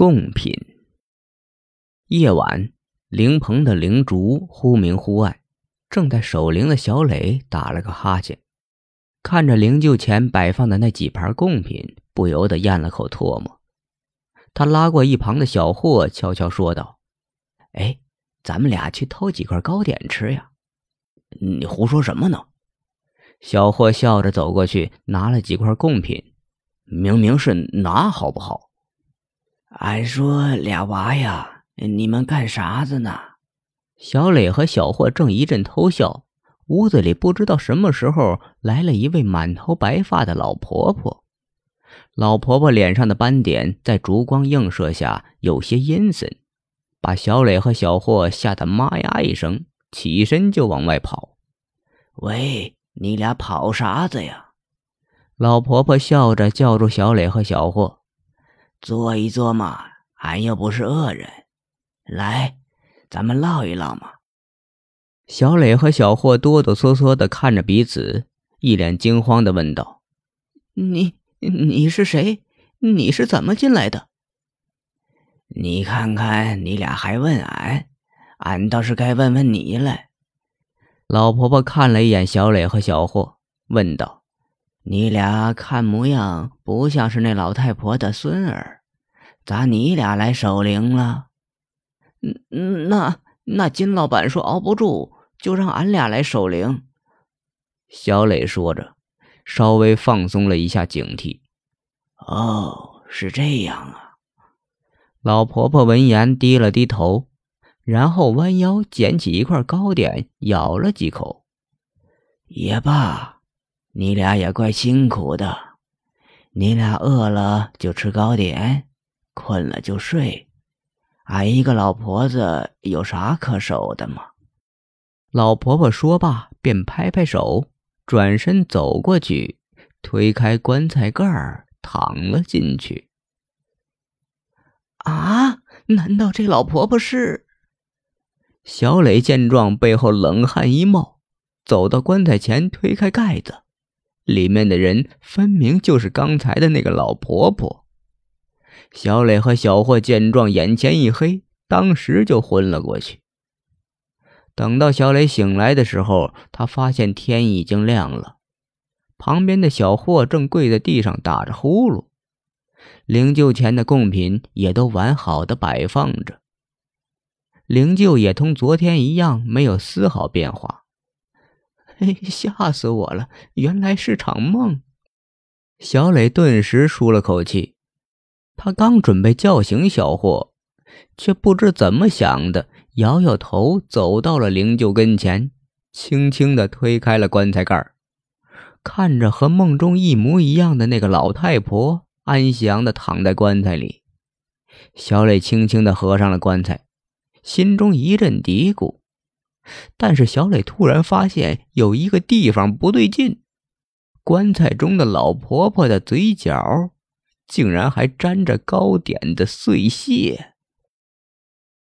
贡品。夜晚，灵棚的灵烛忽明忽暗，正在守灵的小磊打了个哈欠，看着灵柩前摆放的那几盘贡品，不由得咽了口唾沫。他拉过一旁的小霍，悄悄说道：“哎，咱们俩去偷几块糕点吃呀？”“你胡说什么呢？”小霍笑着走过去，拿了几块贡品，“明明是拿，好不好？”俺说俩娃呀，你们干啥子呢？小磊和小霍正一阵偷笑，屋子里不知道什么时候来了一位满头白发的老婆婆。老婆婆脸上的斑点在烛光映射下有些阴森，把小磊和小霍吓得妈呀一声，起身就往外跑。喂，你俩跑啥子呀？老婆婆笑着叫住小磊和小霍。坐一坐嘛，俺又不是恶人。来，咱们唠一唠嘛。小磊和小霍哆哆嗦嗦的看着彼此，一脸惊慌的问道：“你你是谁？你是怎么进来的？”你看看，你俩还问俺，俺倒是该问问你了。老婆婆看了一眼小磊和小霍，问道。你俩看模样不像是那老太婆的孙儿，咋你俩来守灵了？嗯，那那金老板说熬不住，就让俺俩来守灵。小磊说着，稍微放松了一下警惕。哦，是这样啊。老婆婆闻言低了低头，然后弯腰捡起一块糕点，咬了几口。也罢。你俩也怪辛苦的，你俩饿了就吃糕点，困了就睡。俺一个老婆子有啥可守的吗？老婆婆说罢，便拍拍手，转身走过去，推开棺材盖儿，躺了进去。啊？难道这老婆婆是？小磊见状，背后冷汗一冒，走到棺材前，推开盖子。里面的人分明就是刚才的那个老婆婆。小磊和小霍见状，眼前一黑，当时就昏了过去。等到小磊醒来的时候，他发现天已经亮了，旁边的小霍正跪在地上打着呼噜，灵柩前的贡品也都完好的摆放着，灵柩也同昨天一样，没有丝毫变化。哎，吓死我了！原来是场梦。小磊顿时舒了口气。他刚准备叫醒小霍，却不知怎么想的，摇摇头，走到了灵柩跟前，轻轻的推开了棺材盖看着和梦中一模一样的那个老太婆安详的躺在棺材里，小磊轻轻的合上了棺材，心中一阵嘀咕。但是小磊突然发现有一个地方不对劲，棺材中的老婆婆的嘴角，竟然还沾着糕点的碎屑。